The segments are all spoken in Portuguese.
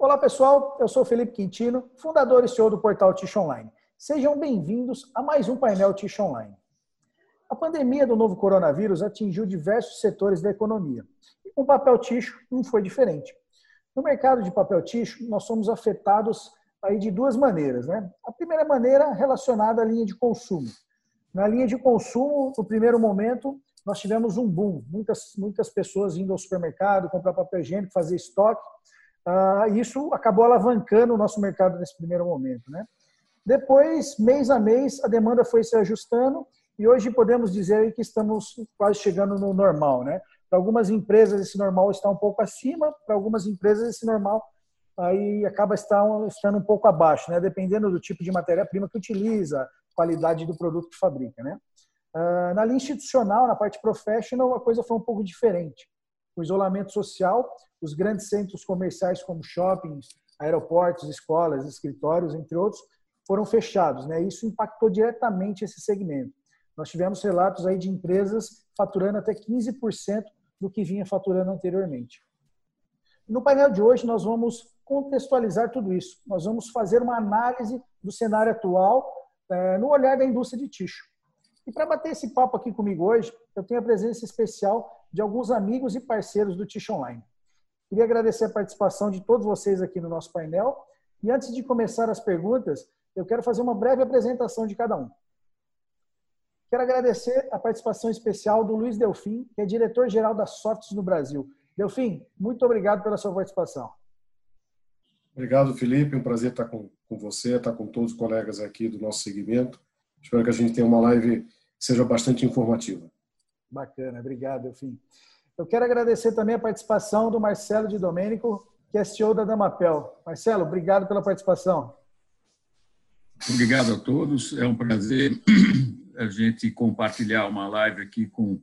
Olá pessoal, eu sou Felipe Quintino, fundador e CEO do portal Tish Online. Sejam bem-vindos a mais um painel Tish Online. A pandemia do novo coronavírus atingiu diversos setores da economia. E com o papel ticho não foi diferente. No mercado de papel ticho, nós somos afetados aí de duas maneiras. Né? A primeira maneira relacionada à linha de consumo. Na linha de consumo, no primeiro momento, nós tivemos um boom. Muitas, muitas pessoas indo ao supermercado comprar papel higiênico, fazer estoque ah, isso acabou alavancando o nosso mercado nesse primeiro momento. Né? Depois, mês a mês, a demanda foi se ajustando e hoje podemos dizer que estamos quase chegando no normal. Né? Para algumas empresas, esse normal está um pouco acima, para algumas empresas, esse normal aí acaba estando um pouco abaixo, né? dependendo do tipo de matéria-prima que utiliza, qualidade do produto que fabrica. Né? Ah, na linha institucional, na parte professional, a coisa foi um pouco diferente o isolamento social, os grandes centros comerciais como shoppings, aeroportos, escolas, escritórios, entre outros, foram fechados. Né? Isso impactou diretamente esse segmento. Nós tivemos relatos aí de empresas faturando até 15% do que vinha faturando anteriormente. No painel de hoje, nós vamos contextualizar tudo isso. Nós vamos fazer uma análise do cenário atual é, no olhar da indústria de ticho. E para bater esse papo aqui comigo hoje, eu tenho a presença especial de alguns amigos e parceiros do Tish Online. Queria agradecer a participação de todos vocês aqui no nosso painel. E antes de começar as perguntas, eu quero fazer uma breve apresentação de cada um. Quero agradecer a participação especial do Luiz Delfim, que é diretor-geral da Softs no Brasil. Delfim, muito obrigado pela sua participação. Obrigado, Felipe. Um prazer estar com, com você, estar com todos os colegas aqui do nosso segmento. Espero que a gente tenha uma live seja bastante informativa. Bacana, obrigado, Delfim. Eu quero agradecer também a participação do Marcelo de Domênico, que é CEO da Damapel. Marcelo, obrigado pela participação. Obrigado a todos. É um prazer a gente compartilhar uma live aqui com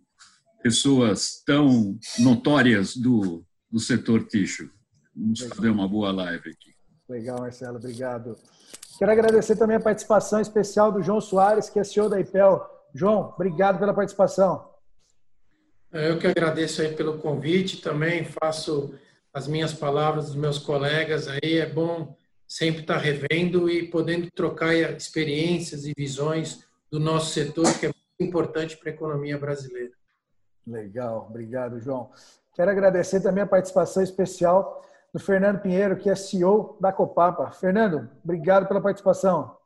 pessoas tão notórias do, do setor tixo. Vamos Legal. fazer uma boa live aqui. Legal, Marcelo, obrigado. Quero agradecer também a participação especial do João Soares, que é CEO da IPEL. João, obrigado pela participação. É, eu que agradeço aí pelo convite, também faço as minhas palavras dos meus colegas aí, é bom sempre estar revendo e podendo trocar experiências e visões do nosso setor, que é muito importante para a economia brasileira. Legal, obrigado, João. Quero agradecer também a participação especial do Fernando Pinheiro, que é CEO da Copapa. Fernando, obrigado pela participação.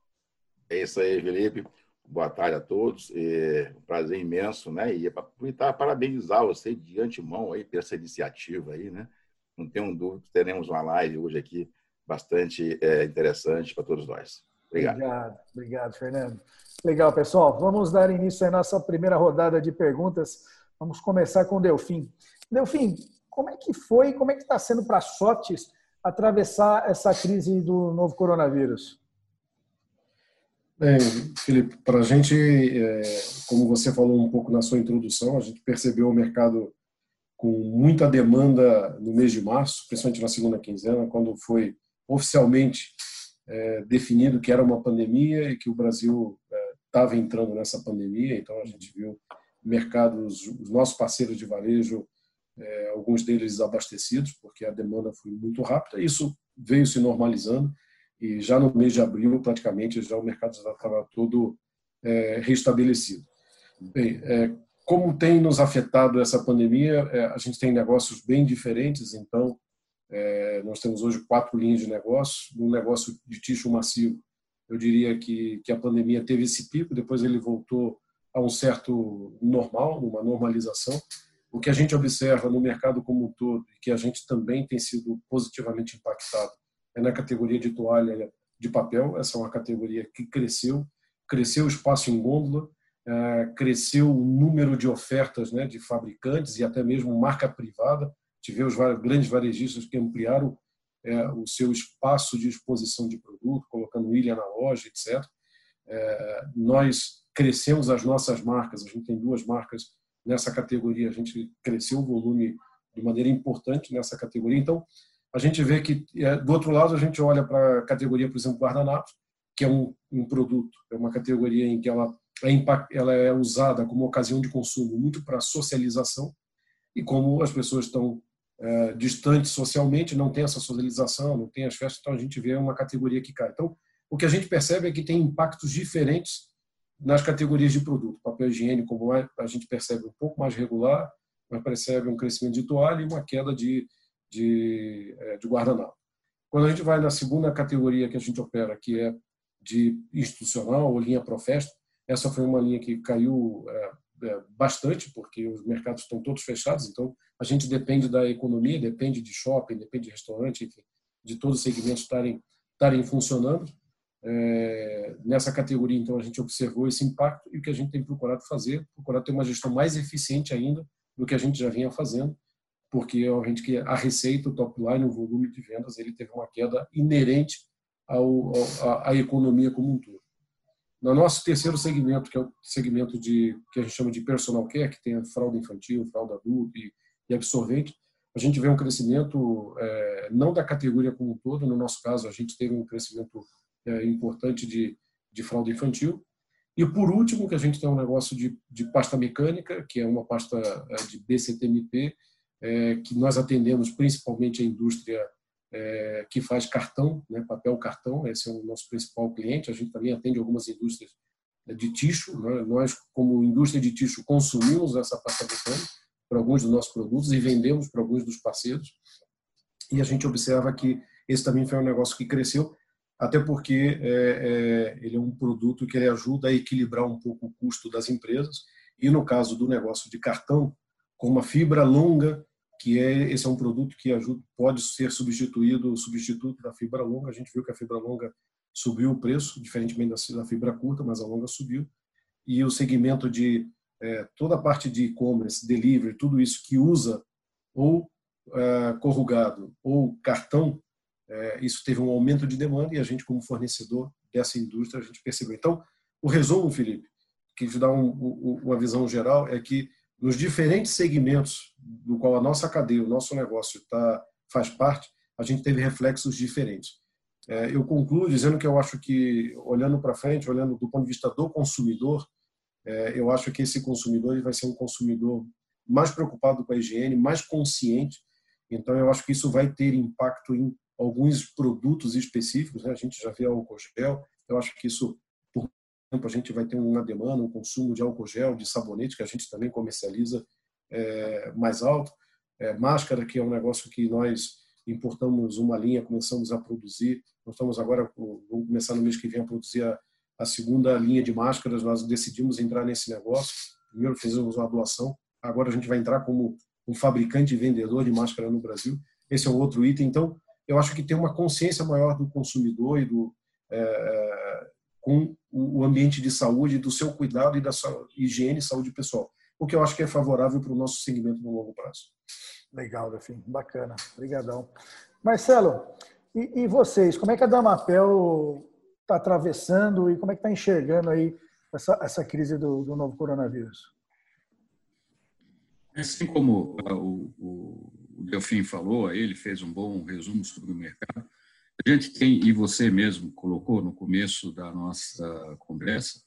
É isso aí, Felipe. Boa tarde a todos. É um prazer imenso, né? E aproveitar parabenizar você de antemão aí por essa iniciativa aí, né? Não tenho dúvida que teremos uma live hoje aqui bastante é, interessante para todos nós. Obrigado. Obrigado, obrigado, Fernando. Legal, pessoal. Vamos dar início à nossa primeira rodada de perguntas. Vamos começar com o Delfim. Delfim, como é que foi, como é que está sendo para a Sotes atravessar essa crise do novo coronavírus? Bem, Felipe, para a gente, é, como você falou um pouco na sua introdução, a gente percebeu o mercado com muita demanda no mês de março, principalmente na segunda quinzena, quando foi oficialmente é, definido que era uma pandemia e que o Brasil estava é, entrando nessa pandemia. Então a gente viu mercados, os nossos parceiros de varejo, alguns deles abastecidos, porque a demanda foi muito rápida. Isso veio se normalizando e já no mês de abril, praticamente, já o mercado já estava todo é, restabelecido. Bem, é, como tem nos afetado essa pandemia, é, a gente tem negócios bem diferentes, então é, nós temos hoje quatro linhas de negócio. No negócio de tixo macio, eu diria que, que a pandemia teve esse pico, depois ele voltou a um certo normal, uma normalização. O que a gente observa no mercado como um todo, e que a gente também tem sido positivamente impactado, na categoria de toalha de papel. Essa é uma categoria que cresceu, cresceu o espaço em gôndola, é, cresceu o número de ofertas né, de fabricantes e até mesmo marca privada. Tivemos grandes varejistas que ampliaram é, o seu espaço de exposição de produto, colocando ilha na loja, etc. É, nós crescemos as nossas marcas, a gente tem duas marcas nessa categoria, a gente cresceu o volume de maneira importante nessa categoria. Então, a gente vê que, é, do outro lado, a gente olha para a categoria, por exemplo, guardanapos, que é um, um, produto, é uma categoria em que ela é, ela é usada como ocasião de consumo muito para socialização, e como as pessoas estão é, distantes socialmente, não tem essa socialização, não tem as festas, então a gente vê uma categoria que cai. Então, o que a gente percebe é que tem impactos diferentes nas categorias de produto. Papel higiênico, como a gente percebe um pouco mais regular, mas percebe um crescimento de toalha e uma queda de, de, é, de guardanapo. Quando a gente vai na segunda categoria que a gente opera, que é de institucional ou linha Profesta, essa foi uma linha que caiu é, é, bastante, porque os mercados estão todos fechados, então a gente depende da economia, depende de shopping, depende de restaurante, enfim, de todos os segmentos estarem, estarem funcionando. É, nessa categoria, então, a gente observou esse impacto e o que a gente tem procurado fazer, procurar ter uma gestão mais eficiente ainda do que a gente já vinha fazendo, porque a gente que a receita, o top line, o volume de vendas, ele teve uma queda inerente ao, ao, à economia como um todo. No nosso terceiro segmento, que é o segmento de que a gente chama de personal care, que tem a fralda infantil, fralda adulta e, e absorvente, a gente vê um crescimento é, não da categoria como um todo. No nosso caso, a gente teve um crescimento é, importante de, de fralda infantil. E por último, que a gente tem um negócio de, de pasta mecânica, que é uma pasta é, de BCTMP, é, que nós atendemos principalmente a indústria é, que faz cartão, né, papel cartão, esse é o nosso principal cliente. A gente também atende algumas indústrias de tixo. Né? Nós, como indústria de tixo, consumimos essa pasta mecânica para alguns dos nossos produtos e vendemos para alguns dos parceiros. E a gente observa que esse também foi um negócio que cresceu, até porque é, é, ele é um produto que ajuda a equilibrar um pouco o custo das empresas. E no caso do negócio de cartão, com uma fibra longa que é esse é um produto que ajuda, pode ser substituído, substituto da fibra longa. A gente viu que a fibra longa subiu o preço, diferentemente da fibra curta, mas a longa subiu. E o segmento de é, toda a parte de e-commerce, delivery, tudo isso que usa ou é, corrugado ou cartão, é, isso teve um aumento de demanda e a gente, como fornecedor dessa indústria, a gente percebeu. Então, o resumo, Felipe, que te dá um, um, uma visão geral, é que nos diferentes segmentos do qual a nossa cadeia, o nosso negócio tá, faz parte, a gente teve reflexos diferentes. É, eu concluo dizendo que eu acho que, olhando para frente, olhando do ponto de vista do consumidor, é, eu acho que esse consumidor vai ser um consumidor mais preocupado com a higiene, mais consciente. Então, eu acho que isso vai ter impacto em alguns produtos específicos. Né? A gente já vê álcool gel. Eu acho que isso a gente vai ter uma demanda, um consumo de álcool gel, de sabonete, que a gente também comercializa é, mais alto. É, máscara, que é um negócio que nós importamos uma linha, começamos a produzir. Nós estamos agora, vamos começar no mês que vem a produzir a, a segunda linha de máscaras. Nós decidimos entrar nesse negócio. Primeiro fizemos uma doação, agora a gente vai entrar como um fabricante e vendedor de máscara no Brasil. Esse é um outro item. Então, eu acho que tem uma consciência maior do consumidor e do, é, com o ambiente de saúde, do seu cuidado e da sua higiene e saúde pessoal, o que eu acho que é favorável para o nosso segmento no longo prazo. Legal, Defim, bacana, obrigadão. Marcelo, e, e, vocês, como é que a Damapel está atravessando e como é que está enxergando aí essa, essa crise do, do novo coronavírus? Assim como o, o, o Delfim falou, ele fez um bom resumo sobre o mercado. A gente tem, e você mesmo colocou no começo da nossa conversa,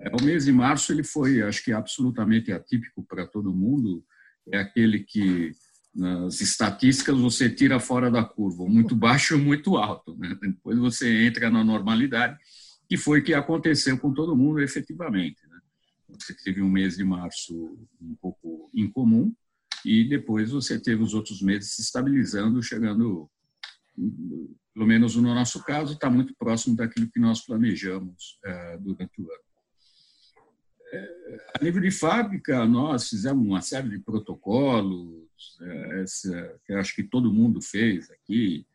é, o mês de março ele foi, acho que absolutamente atípico para todo mundo. É aquele que nas estatísticas você tira fora da curva, muito baixo ou muito alto. Né? Depois você entra na normalidade, que foi o que aconteceu com todo mundo efetivamente. Né? Você teve um mês de março um pouco incomum e depois você teve os outros meses se estabilizando, chegando pelo menos no nosso caso, está muito próximo daquilo que nós planejamos é, durante o ano. É, a nível de fábrica, nós fizemos uma série de protocolos, é, essa, que acho que todo mundo fez aqui.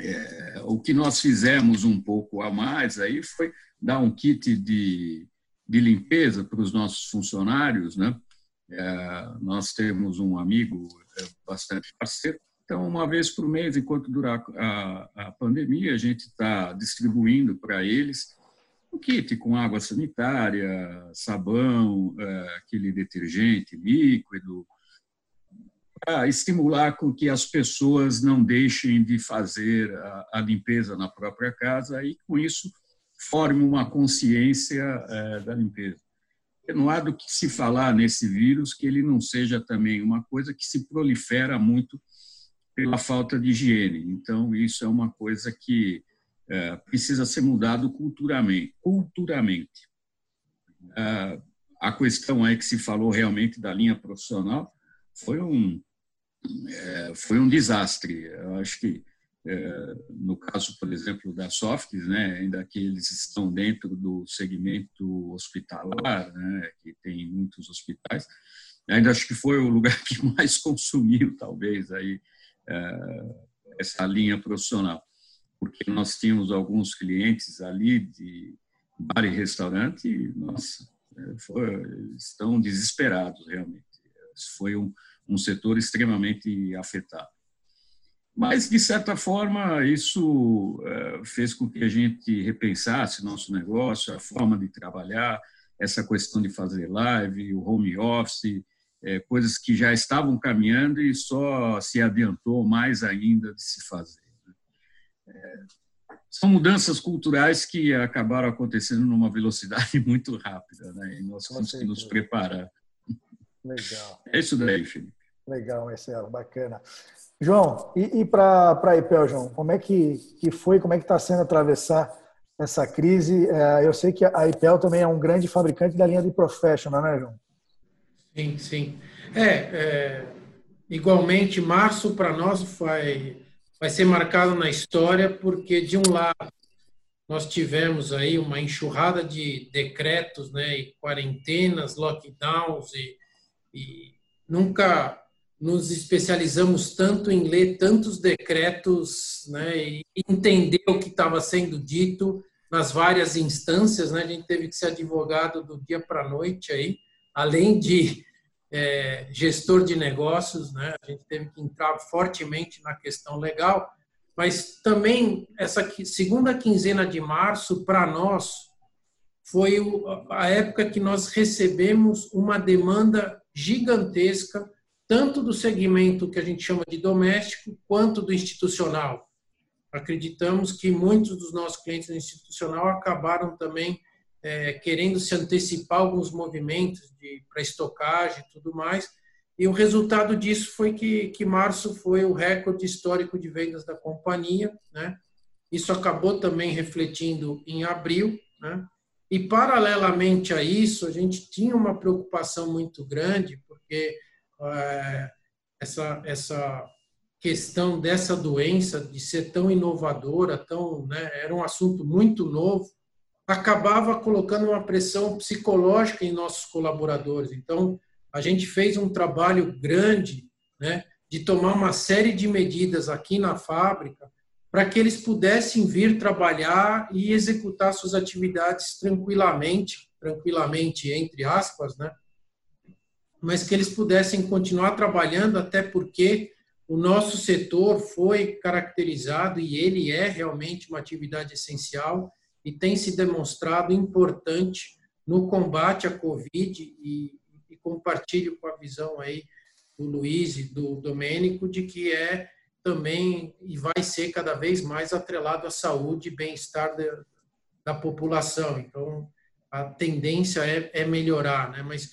É, o que nós fizemos um pouco a mais aí foi dar um kit de, de limpeza para os nossos funcionários. Né? É, nós temos um amigo é, bastante parceiro então, uma vez por mês, enquanto durar a, a pandemia, a gente está distribuindo para eles um kit com água sanitária, sabão, é, aquele detergente líquido, para estimular com que as pessoas não deixem de fazer a, a limpeza na própria casa e, com isso, forme uma consciência é, da limpeza. não há do que se falar nesse vírus que ele não seja também uma coisa que se prolifera muito pela falta de higiene. Então, isso é uma coisa que é, precisa ser mudado culturalmente. culturalmente. É, a questão aí que se falou realmente da linha profissional foi um, é, foi um desastre. Eu acho que, é, no caso, por exemplo, da Softs, né, ainda que eles estão dentro do segmento hospitalar, né, que tem muitos hospitais, ainda acho que foi o lugar que mais consumiu, talvez, aí, é, essa linha profissional, porque nós tínhamos alguns clientes ali de bar e restaurante e, nossa, é, foi, estão desesperados, realmente. Foi um, um setor extremamente afetado. Mas, de certa forma, isso é, fez com que a gente repensasse nosso negócio, a forma de trabalhar, essa questão de fazer live, o home office, é, coisas que já estavam caminhando e só se adiantou mais ainda de se fazer. Né? É, são mudanças culturais que acabaram acontecendo numa velocidade muito rápida, né? e nós temos que nos preparar. Legal. É isso daí, Felipe. Legal, Marcelo, bacana. João, e, e para a IPEL, João, como é que, que foi, como é que está sendo atravessar essa crise? É, eu sei que a IPEL também é um grande fabricante da linha de professional, né, João? Sim, sim. É, é igualmente, março para nós vai, vai ser marcado na história, porque, de um lado, nós tivemos aí uma enxurrada de decretos, né, e quarentenas, lockdowns, e, e nunca nos especializamos tanto em ler tantos decretos né, e entender o que estava sendo dito nas várias instâncias. Né? A gente teve que ser advogado do dia para a noite aí, além de é, gestor de negócios, né? a gente teve que entrar fortemente na questão legal, mas também essa segunda quinzena de março, para nós, foi a época que nós recebemos uma demanda gigantesca tanto do segmento que a gente chama de doméstico, quanto do institucional. Acreditamos que muitos dos nossos clientes do institucional acabaram também é, querendo se antecipar alguns movimentos para estocagem e tudo mais. E o resultado disso foi que, que março foi o recorde histórico de vendas da companhia. Né? Isso acabou também refletindo em abril. Né? E, paralelamente a isso, a gente tinha uma preocupação muito grande, porque é, essa, essa questão dessa doença, de ser tão inovadora, tão, né, era um assunto muito novo, acabava colocando uma pressão psicológica em nossos colaboradores. Então, a gente fez um trabalho grande né, de tomar uma série de medidas aqui na fábrica para que eles pudessem vir trabalhar e executar suas atividades tranquilamente, tranquilamente entre aspas, né? mas que eles pudessem continuar trabalhando, até porque o nosso setor foi caracterizado e ele é realmente uma atividade essencial e tem se demonstrado importante no combate à Covid e, e compartilho com a visão aí do Luiz e do Domênico de que é também e vai ser cada vez mais atrelado à saúde e bem-estar da, da, população. Então, a tendência é, é melhorar, né? mas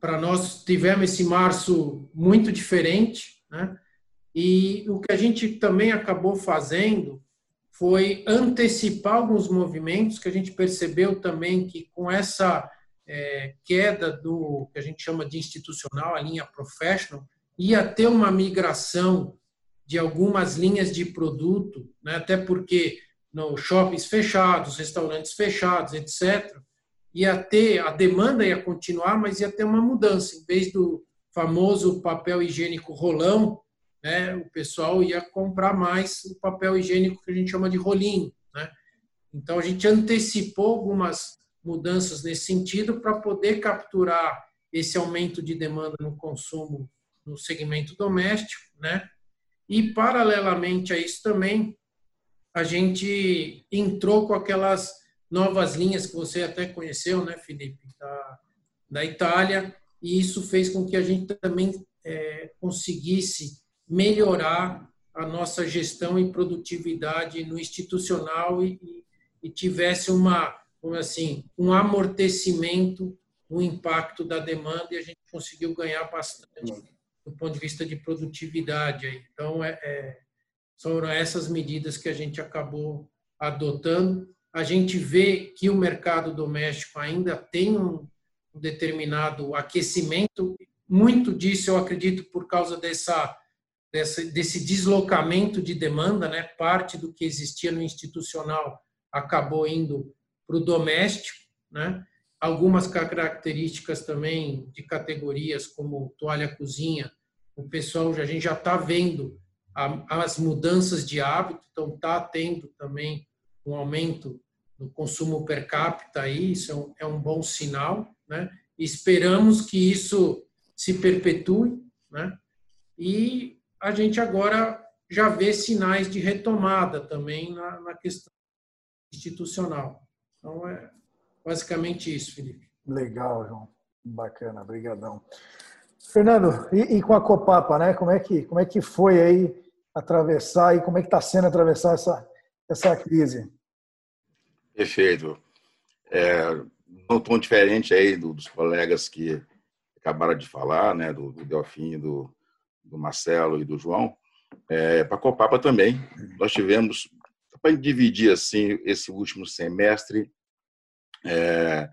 para nós tivemos esse março muito diferente, né? E o que a gente também acabou fazendo foi antecipar alguns movimentos que a gente percebeu também que com essa é, queda do que a gente chama de institucional, a linha professional, ia ter uma migração de algumas linhas de produto, né? até porque no shoppings fechados, restaurantes fechados, etc ia ter, a demanda ia continuar, mas ia ter uma mudança. Em vez do famoso papel higiênico rolão, né, o pessoal ia comprar mais o papel higiênico que a gente chama de rolinho. Né? Então, a gente antecipou algumas mudanças nesse sentido para poder capturar esse aumento de demanda no consumo no segmento doméstico, né? E paralelamente a isso também a gente entrou com aquelas novas linhas que você até conheceu, né, Felipe, da, da Itália, e isso fez com que a gente também é, conseguisse melhorar a nossa gestão e produtividade no institucional e, e, tivesse uma, assim, um amortecimento no impacto da demanda e a gente conseguiu ganhar bastante do ponto de vista de produtividade. Então, é, é, são essas medidas que a gente acabou adotando. A gente vê que o mercado doméstico ainda tem um determinado aquecimento. Muito disso, eu acredito, por causa dessa, dessa, desse deslocamento de demanda, né? parte do que existia no institucional acabou indo para o doméstico. Né? Algumas características também de categorias como toalha cozinha, o pessoal, a gente já está vendo as mudanças de hábito, então está tendo também um aumento no consumo per capita aí, isso é um, é um bom sinal, né? Esperamos que isso se perpetue, né? E a gente agora já vê sinais de retomada também na, na questão institucional. Então é basicamente isso, Felipe. Legal, João. Bacana, brigadão. Fernando, e, e, com a Copapa, né? Como é que como é que foi aí atravessar e como é que está sendo atravessar essa essa crise? Perfeito. É, não tão diferente aí dos colegas que acabaram de falar, né? Do, do Delfim, do, do Marcelo e do João. É, para a Copapa também, nós tivemos para dividir assim esse último semestre é,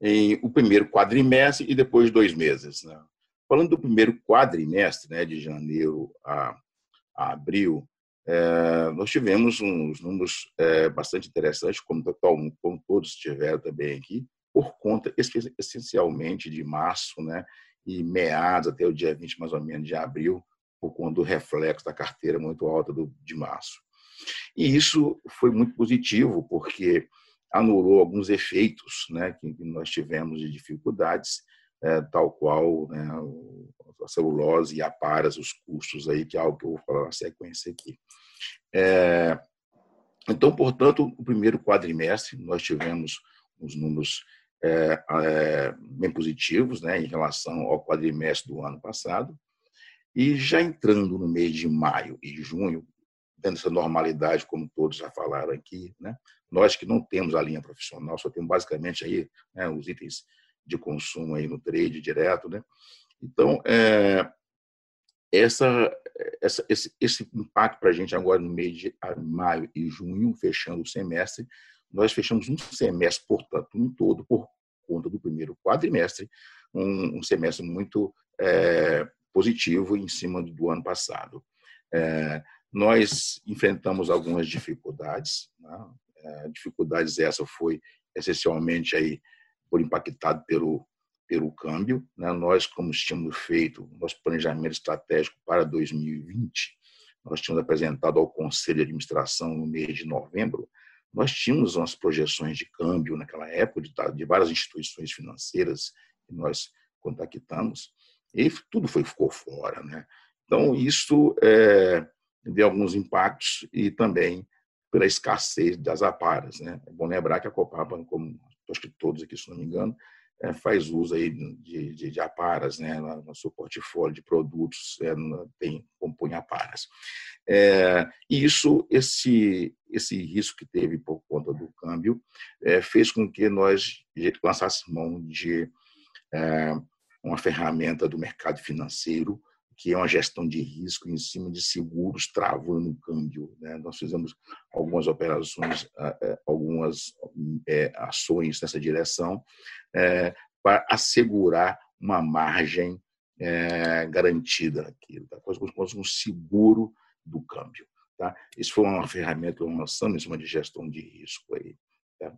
em o primeiro quadrimestre e depois dois meses. Né? Falando do primeiro quadrimestre, né, de janeiro a, a abril, é, nós tivemos uns números é, bastante interessantes, como, como todos tiveram também aqui, por conta essencialmente de março, né, e meados até o dia 20 mais ou menos de abril, por conta do reflexo da carteira muito alta do, de março. E isso foi muito positivo, porque anulou alguns efeitos né, que nós tivemos de dificuldades, é, tal qual né, a celulose e a paras, os custos aí, que é algo que eu vou falar na sequência aqui. É, então, portanto, o primeiro quadrimestre nós tivemos os números é, é, bem positivos né, em relação ao quadrimestre do ano passado. E já entrando no mês de maio e junho, dentro dessa normalidade, como todos já falaram aqui, né, nós que não temos a linha profissional, só temos basicamente aí né, os itens de consumo aí no trade direto, né? Então, é, essa, essa, esse, esse impacto para a gente agora no mês de maio e junho, fechando o semestre, nós fechamos um semestre, portanto, um todo, por conta do primeiro quadrimestre, um, um semestre muito é, positivo em cima do ano passado. É, nós enfrentamos algumas dificuldades, né? é, dificuldades essa foi essencialmente aí por impactado pelo pelo câmbio. Né? Nós, como tínhamos feito nosso planejamento estratégico para 2020, nós tínhamos apresentado ao Conselho de Administração no mês de novembro, nós tínhamos umas projeções de câmbio naquela época de, de várias instituições financeiras que nós contactamos e tudo foi ficou fora, né? Então isso é, deu alguns impactos e também pela escassez das aparas, né? É bom lembrar que a Copapa, como acho que todos aqui, se não me engano, é, faz uso aí de, de, de aparas, né, no seu portfólio de produtos, é, tem, compõe aparas. É, e isso, esse, esse risco que teve por conta do câmbio, é, fez com que nós lançássemos mão de é, uma ferramenta do mercado financeiro, que é uma gestão de risco em cima de seguros travando o câmbio. Né? Nós fizemos algumas operações, algumas é, ações nessa direção é, para assegurar uma margem é, garantida naquilo, tá? como um seguro do câmbio. Tá? Isso foi uma ferramenta, uma ação em cima de gestão de risco. Aí, tá?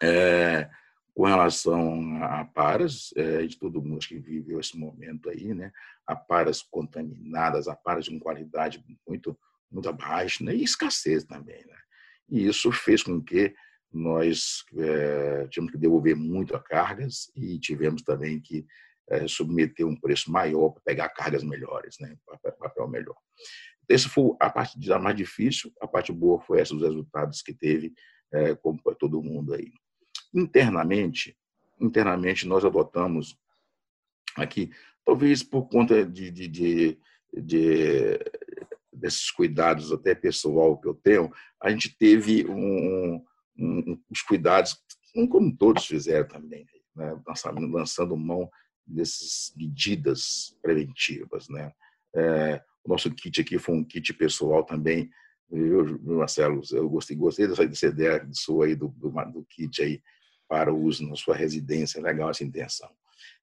É, com relação a paras, é, de todo mundo que viveu esse momento aí, né? A paras contaminadas, a paras com qualidade muito muito baixa, né? e escassez também, né? E isso fez com que nós é, tivemos que devolver muito a cargas e tivemos também que é, submeter um preço maior para pegar cargas melhores, né? Papel melhor. Essa foi a parte mais difícil. A parte boa foi esses resultados que teve, é, como todo mundo aí. Internamente, internamente nós adotamos aqui, talvez por conta de, de, de, de desses cuidados até pessoal que eu tenho, a gente teve um, um, os cuidados, como todos fizeram também, né? lançando mão dessas medidas preventivas. Né? É, o nosso kit aqui foi um kit pessoal também. Eu, Marcelo, eu gostei, gostei dessa, dessa ideia sua aí do, do, do kit aí para uso na sua residência. Legal essa intenção.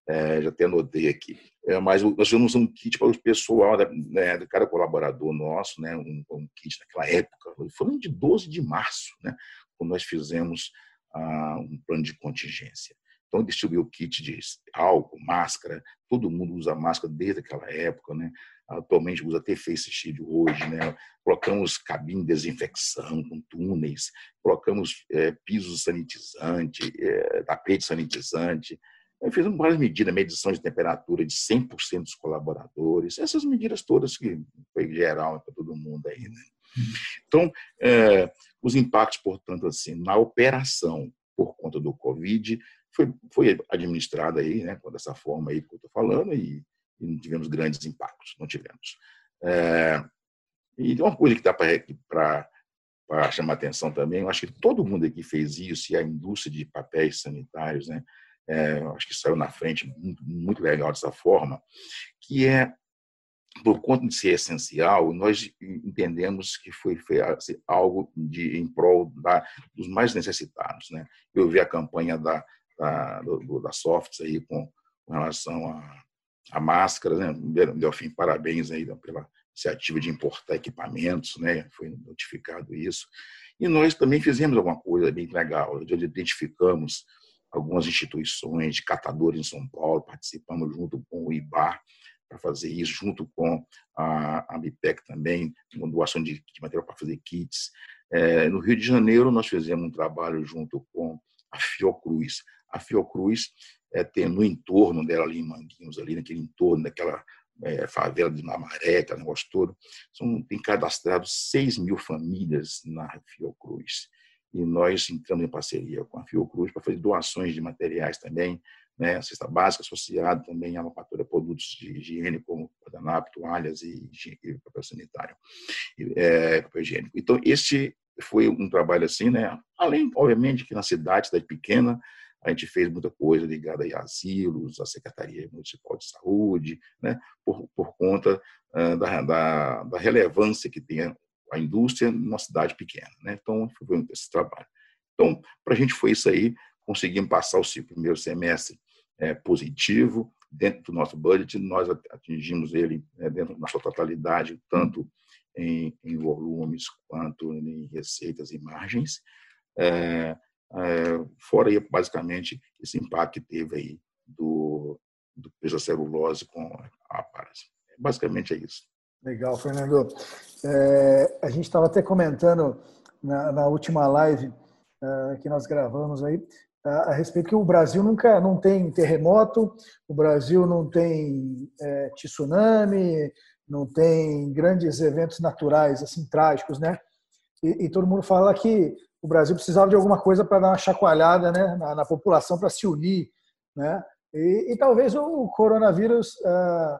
É, já até anotei aqui. É, mas nós temos um kit para o pessoal, né, de cada colaborador nosso, né, um, um, kit naquela época, foi de 12 de março, né, quando nós fizemos ah, um plano de contingência. Então, distribuiu o kit de álcool, máscara, todo mundo usa máscara desde aquela época, né? Atualmente usa até face shield hoje, né? Colocamos cabine de desinfecção com túneis, colocamos é, piso sanitizante, é, tapete sanitizante, fizemos várias medidas, medição de temperatura de 100% dos colaboradores, essas medidas todas que foi geral para todo mundo aí, né? Então, é, os impactos, portanto, assim, na operação por conta do Covid, foi, foi administrada aí, né, dessa forma aí que eu estou falando, e, e, não tivemos grandes impactos, não tivemos. É, e uma coisa que dá para chamar atenção também, eu acho que todo mundo aqui fez isso, e a indústria de papéis sanitários, né, é, acho que saiu na frente muito, muito legal dessa forma, que é por conta de ser essencial, nós entendemos que foi, foi assim, algo de, em prol da, dos mais necessitados. Né? Eu vi a campanha da, da, do, da Softs aí com, com relação a, a máscaras, né? Delfim, parabéns aí pela iniciativa de importar equipamentos, né? Foi notificado isso. E nós também fizemos alguma coisa bem legal. Identificamos algumas instituições de catadores em São Paulo, participamos junto com o IBAR para fazer isso, junto com a, a BIPEC também, com doação de, de material para fazer kits. É, no Rio de Janeiro, nós fizemos um trabalho junto com a Fiocruz. A Fiocruz é, tem no entorno dela, ali em Manguinhos, ali naquele entorno daquela é, favela de Namaré, aquele negócio todo, são, tem cadastrado 6 mil famílias na Fiocruz. E nós entramos em parceria com a Fiocruz para fazer doações de materiais também, né, cesta básica associada também à manufatura de produtos de higiene, como guardanapo, toalhas e, e papel sanitário, é, papel higiênico. Então, este foi um trabalho assim, né? Além, obviamente, que na cidade, cidade pequena, a gente fez muita coisa ligada a asilos, a Secretaria Municipal de Saúde, né? por, por conta uh, da, da, da, relevância que tem a indústria numa cidade pequena. Né? Então, foi esse trabalho. Então, para a gente foi isso aí, conseguimos passar o primeiro semestre é, positivo, dentro do nosso budget, nós atingimos ele é, dentro da sua totalidade, tanto em, em, volumes quanto em receitas e margens. É, fora aí, basicamente, esse impacto que teve aí do, do peso da celulose com a paras. Basicamente é isso. Legal, Fernando. É, a gente estava até comentando na, na última live uh, que nós gravamos aí a respeito que o Brasil nunca não tem terremoto, o Brasil não tem é, tsunami, não tem grandes eventos naturais assim trágicos, né? E, e, todo mundo fala que o Brasil precisava de alguma coisa para dar uma chacoalhada, né, na, na população para se unir, né? E, e talvez o coronavírus uh,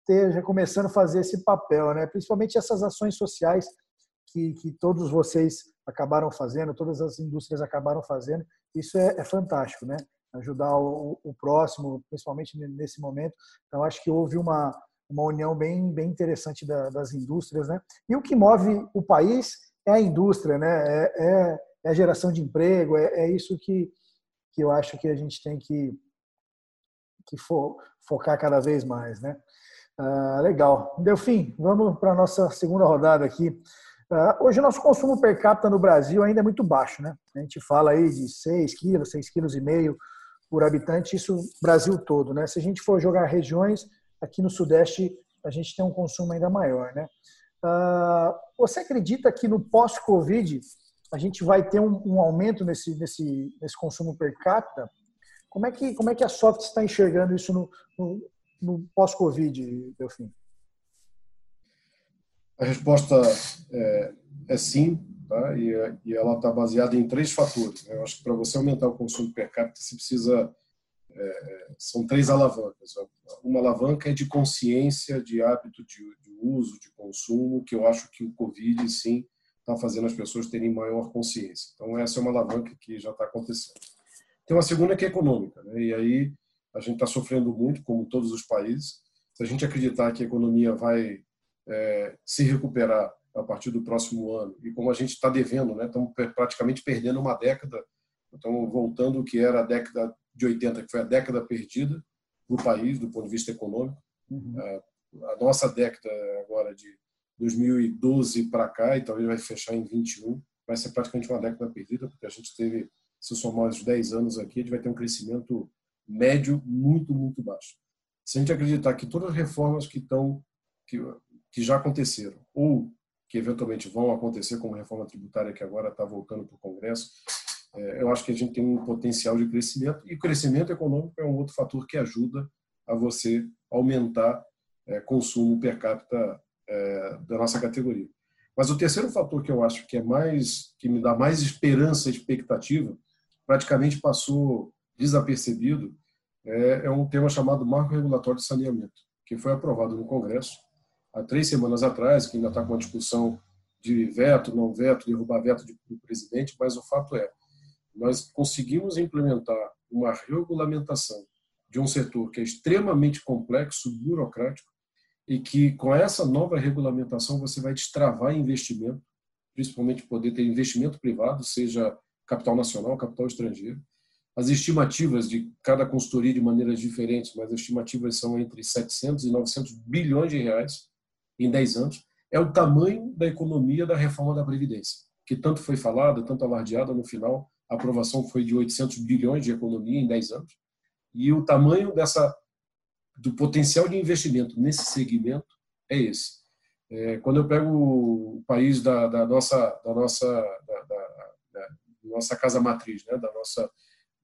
esteja começando a fazer esse papel, né? Principalmente essas ações sociais que, que todos vocês acabaram fazendo, todas as indústrias acabaram fazendo. Isso é, é fantástico, né? Ajudar o, o, próximo, principalmente nesse momento. Então, acho que houve uma, uma união bem, bem interessante da, das indústrias, né? E o que move o país é a indústria, né? É, é, é a geração de emprego, é, é, isso que, que eu acho que a gente tem que, que fo, focar cada vez mais, né? Ah, legal. Delfim, vamos para a nossa segunda rodada aqui. Ah, hoje o nosso consumo per capita no Brasil ainda é muito baixo, né? A gente fala aí de 6 quilos, 6 quilos e meio por habitante, isso Brasil todo, né? Se a gente for jogar regiões, aqui no Sudeste a gente tem um consumo ainda maior, né? Uh, você acredita que no pós-Covid a gente vai ter um, um, aumento nesse, nesse, nesse consumo per capita? Como é que, como é que a Soft está enxergando isso no, no, no pós-Covid, Delfim? A resposta é, é sim, tá? e, e ela está baseada em três fatores. Né? Eu acho que para você aumentar o consumo per capita, você precisa. É, são três alavancas. Uma alavanca é de consciência, de hábito de, de, uso, de consumo, que eu acho que o Covid, sim, está fazendo as pessoas terem maior consciência. Então, essa é uma alavanca que já está acontecendo. Tem uma segunda que é econômica, né? e aí a gente está sofrendo muito, como todos os países. Se a gente acreditar que a economia vai é, se recuperar a partir do próximo ano, e como a gente está devendo, né? estamos praticamente perdendo uma década, estamos voltando o que era a década de 80, que foi a década perdida para o país, do ponto de vista econômico. Uhum. É, a nossa década agora de 2012 para cá, e talvez vai fechar em 21, vai ser praticamente uma década perdida, porque a gente teve, se somar os 10 anos aqui, a gente vai ter um crescimento médio muito, muito baixo. Se a gente acreditar que todas as reformas que estão, que, que já aconteceram, ou que eventualmente vão acontecer, como a reforma tributária que agora está voltando para o Congresso, é, eu acho que a gente tem um potencial de crescimento, e o crescimento econômico é um outro fator que ajuda a você aumentar consumo per capita é, da nossa categoria. Mas o terceiro fator que eu acho que é mais que me dá mais esperança e expectativa, praticamente passou desapercebido, é, é um tema chamado Marco Regulatório de Saneamento, que foi aprovado no Congresso há três semanas atrás, que ainda está com a discussão de veto, não veto, derrubar veto do presidente, mas o fato é, nós conseguimos implementar uma regulamentação de um setor que é extremamente complexo, burocrático, e que com essa nova regulamentação você vai destravar investimento, principalmente poder ter investimento privado, seja capital nacional, capital estrangeiro. As estimativas de cada consultoria de maneiras diferentes, mas as estimativas são entre 700 e 900 bilhões de reais em 10 anos. É o tamanho da economia da reforma da Previdência, que tanto foi falada, tanto alardeada no final, a aprovação foi de 800 bilhões de economia em 10 anos. E o tamanho dessa do potencial de investimento nesse segmento é esse. É, quando eu pego o país da, da nossa da nossa da, da, da, nossa casa matriz, né, da nossa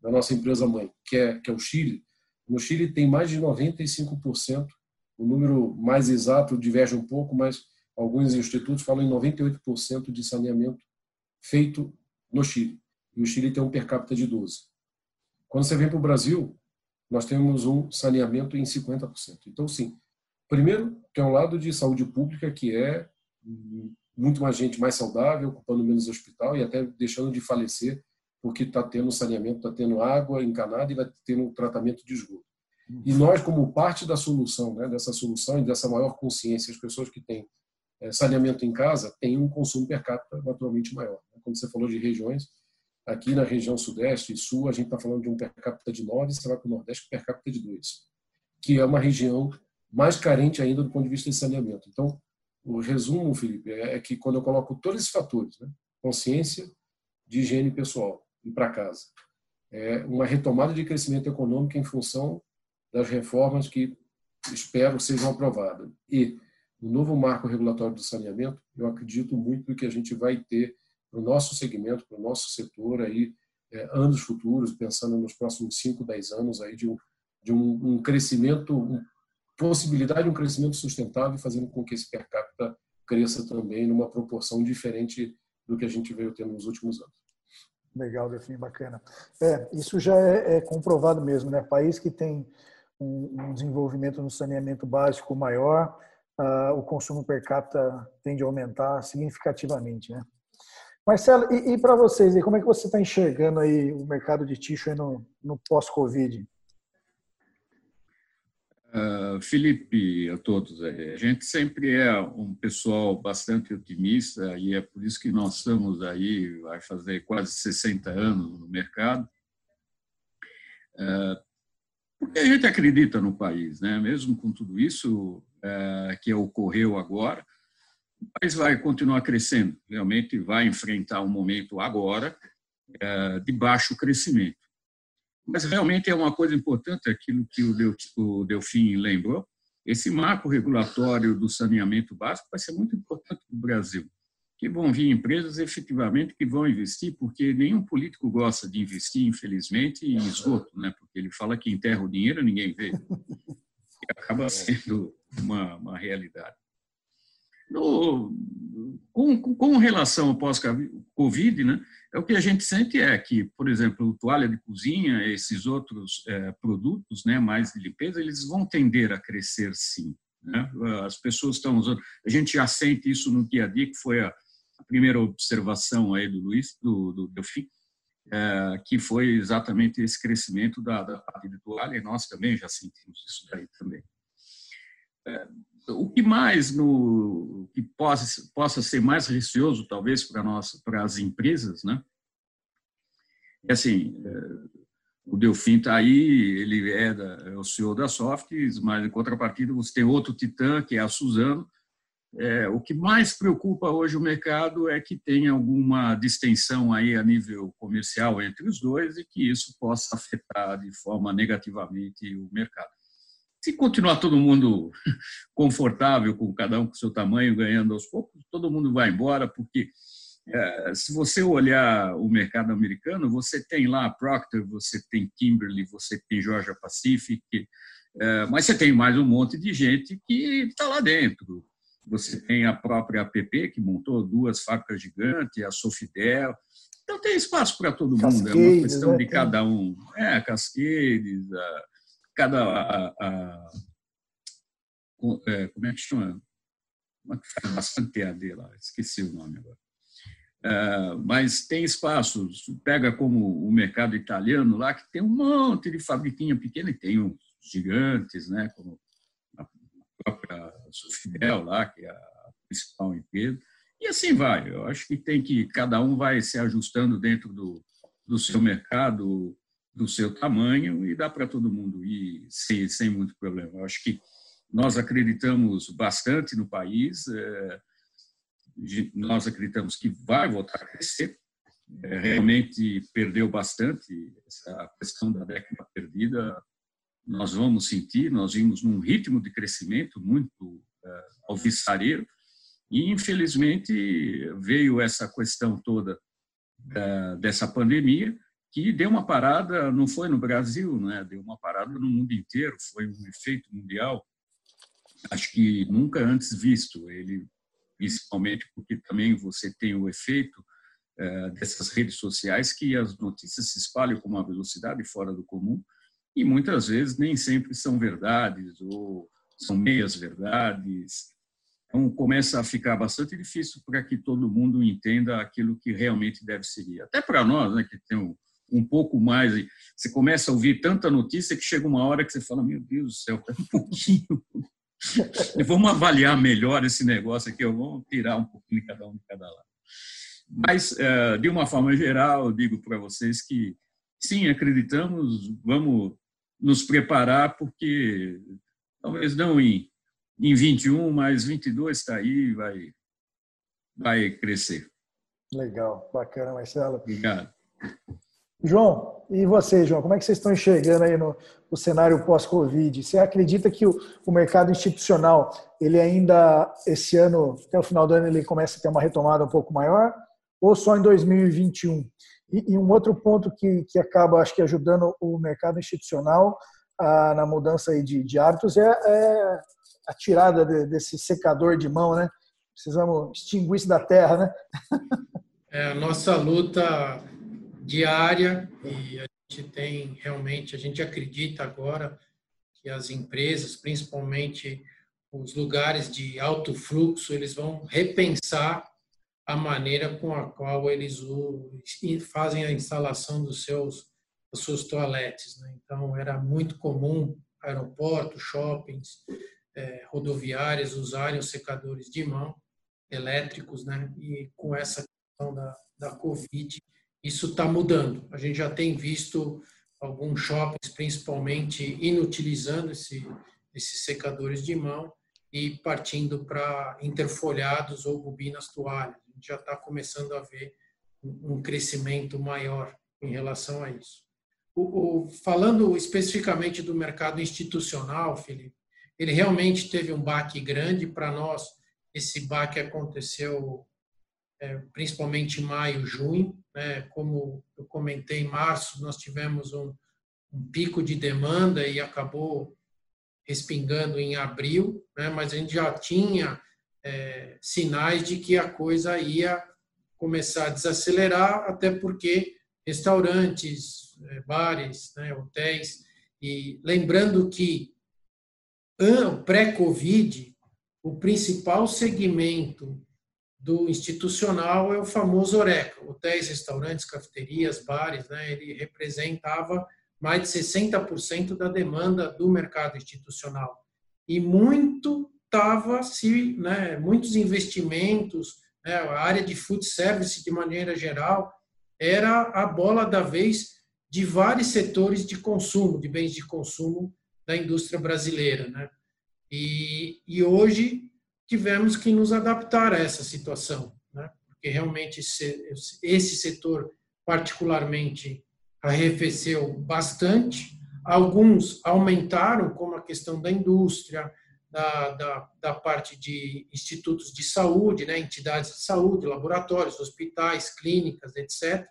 da nossa empresa mãe, que é que é o Chile, no Chile tem mais de 95%, o número mais exato diverge um pouco, mas alguns institutos falam em 98% de saneamento feito no Chile. E o Chile tem um per capita de 12. Quando você vem para o Brasil, nós temos um saneamento em 50%. Então, sim, primeiro, tem um lado de saúde pública, que é muito mais gente mais saudável, ocupando menos hospital e até deixando de falecer, porque está tendo saneamento, está tendo água encanada e vai tendo um tratamento de esgoto. E nós, como parte da solução, né, dessa solução e dessa maior consciência, as pessoas que têm é, saneamento em casa têm um consumo per capita naturalmente maior. Como você falou de regiões, Aqui na região sudeste e sul, a gente está falando de um per capita de 9, você vai para o nordeste per capita de 2, que é uma região mais carente ainda do ponto de vista de saneamento. Então, o resumo, Felipe, é, é que quando eu coloco todos esses fatores, né, consciência de higiene pessoal e para casa, é uma retomada de crescimento econômico em função das reformas que espero sejam aprovadas. E o novo marco regulatório do saneamento, eu acredito muito que a gente vai ter para o nosso segmento, para o nosso setor aí é, anos futuros, pensando nos próximos 5, 10 anos aí de um, de um, um crescimento, possibilidade de um crescimento sustentável, fazendo com que esse per capita cresça também numa proporção diferente do que a gente veio tendo nos últimos anos. Legal, Delfim, bacana. É, isso já é, é, comprovado mesmo, né? País que tem um, um desenvolvimento no saneamento básico maior, uh, o consumo per capita tende a aumentar significativamente, né? Marcelo, e, e para vocês, como é que você está enxergando aí o mercado de tixo no, no pós-Covid? Uh, Felipe, a todos, a gente sempre é um pessoal bastante otimista e é por isso que nós estamos aí, vai fazer quase 60 anos no mercado, uh, porque a gente acredita no país, né? mesmo com tudo isso uh, que ocorreu agora, o país vai continuar crescendo, realmente vai enfrentar um momento agora é, de baixo crescimento. Mas realmente é uma coisa importante aquilo que o Delfim lembrou, esse marco regulatório do saneamento básico vai ser muito importante para o Brasil, que vão vir empresas efetivamente que vão investir, porque nenhum político gosta de investir, infelizmente, em esgoto, né? porque ele fala que enterra o dinheiro ninguém vê. E acaba sendo uma, uma realidade. No, com, com relação ao pós-Covid, né, é o que a gente sente é que, por exemplo, toalha de cozinha, esses outros é, produtos né, mais de limpeza, eles vão tender a crescer sim. Né? As pessoas estão usando, a gente já sente isso no dia a dia, que foi a, a primeira observação aí do Luiz, do, do Delfim, é, que foi exatamente esse crescimento da, da parte de toalha, e nós também já sentimos isso daí também. É, o que mais no que possa, possa ser mais receoso, talvez, para nós, para as empresas, né? É assim, é, o Delfim está aí, ele é, da, é, o CEO da Softs, mas em contrapartida você tem outro titã, que é a Suzano. É, o que mais preocupa hoje o mercado é que tem alguma distensão aí a nível comercial entre os dois e que isso possa afetar de forma negativamente o mercado. Se continuar todo mundo confortável com cada um com seu tamanho, ganhando aos poucos, todo mundo vai embora, porque é, se você olhar o mercado americano, você tem lá a Procter, você tem Kimberly, você tem Georgia Pacific, é, mas você tem mais um monte de gente que está lá dentro. Você tem a própria APP, que montou duas fábricas gigantes, a Sofidel. Então tem espaço para todo mundo, é uma questão de cada um. É, Cascades, a, cada. A, a, é, como é que chama? Uma que faz bastante lá, esqueci o nome agora. É, mas tem espaços, pega como o mercado italiano lá, que tem um monte de fabriquinha pequena, e tem uns gigantes, né, como a própria Sofidel lá, que é a principal empresa, e assim vai. Eu acho que tem que, cada um vai se ajustando dentro do, do seu mercado, do seu tamanho, e dá para todo mundo ir sem, sem muito problema. Eu acho que nós acreditamos bastante no país, é, nós acreditamos que vai voltar a crescer. É, realmente perdeu bastante essa questão da década perdida. Nós vamos sentir, nós vimos num ritmo de crescimento muito é, alvissareiro e, infelizmente, veio essa questão toda é, dessa pandemia que deu uma parada, não foi no Brasil, né? deu uma parada no mundo inteiro, foi um efeito mundial, acho que nunca antes visto. Ele principalmente porque também você tem o efeito eh, dessas redes sociais que as notícias se espalham com uma velocidade fora do comum e muitas vezes nem sempre são verdades ou são meias verdades. Então começa a ficar bastante difícil para que todo mundo entenda aquilo que realmente deve ser. Até para nós, né, que tem um, pouco mais, você começa a ouvir tanta notícia que chega uma hora que você fala, meu Deus do céu, um pouquinho vamos avaliar melhor esse negócio aqui, vamos tirar um pouquinho cada um de cada lado. Mas, eh, de uma forma geral, eu digo para vocês que, sim, acreditamos, vamos nos preparar, porque talvez não em, em 21, mas 22 está aí vai vai crescer. Legal, bacana, Marcelo. Obrigado. João, e você, João, como é que vocês estão enxergando aí no, no cenário pós-Covid? Você acredita que o, o, mercado institucional, ele ainda, esse ano, até o final do ano, ele começa a ter uma retomada um pouco maior? Ou só em 2021? E, e um outro ponto que, que acaba, acho que, ajudando o mercado institucional a, na mudança aí de, de hábitos é, é a tirada de, desse secador de mão, né? Precisamos extinguir isso da terra, né? É, a nossa luta diária e a gente tem realmente, a gente acredita agora que as empresas, principalmente os lugares de alto fluxo, eles vão repensar a maneira com a qual eles fazem a instalação dos seus das suas toaletes. Né? Então, era muito comum aeroportos, shoppings, é, rodoviárias usarem os secadores de mão elétricos, né? E com essa questão da, da Covid, isso está mudando. A gente já tem visto alguns shoppings, principalmente, inutilizando esse, esses secadores de mão e partindo para interfolhados ou bobinas toalhas. A gente já está começando a ver um crescimento maior em relação a isso. O, o, falando especificamente do mercado institucional, Felipe, ele realmente teve um baque grande para nós. Esse baque aconteceu é, principalmente maio, junho. Né? Como eu comentei, em março nós tivemos um, um pico de demanda e acabou respingando em abril, né? mas a gente já tinha é, sinais de que a coisa ia começar a desacelerar, até porque restaurantes, é, bares, né, hotéis, e lembrando que pré-Covid, o principal segmento do institucional é o famoso Oreca, hotéis, restaurantes, cafeterias, bares, né? Ele representava mais de 60% da demanda do mercado institucional. E muito estava se, né, muitos investimentos, né, a área de food service de maneira geral era a bola da vez de vários setores de consumo, de bens de consumo da indústria brasileira, né? E, e hoje tivemos que nos adaptar a essa situação, né? Porque realmente esse, setor particularmente arrefeceu bastante, alguns aumentaram, como a questão da indústria, da, da, da, parte de institutos de saúde, né, entidades de saúde, laboratórios, hospitais, clínicas, etc.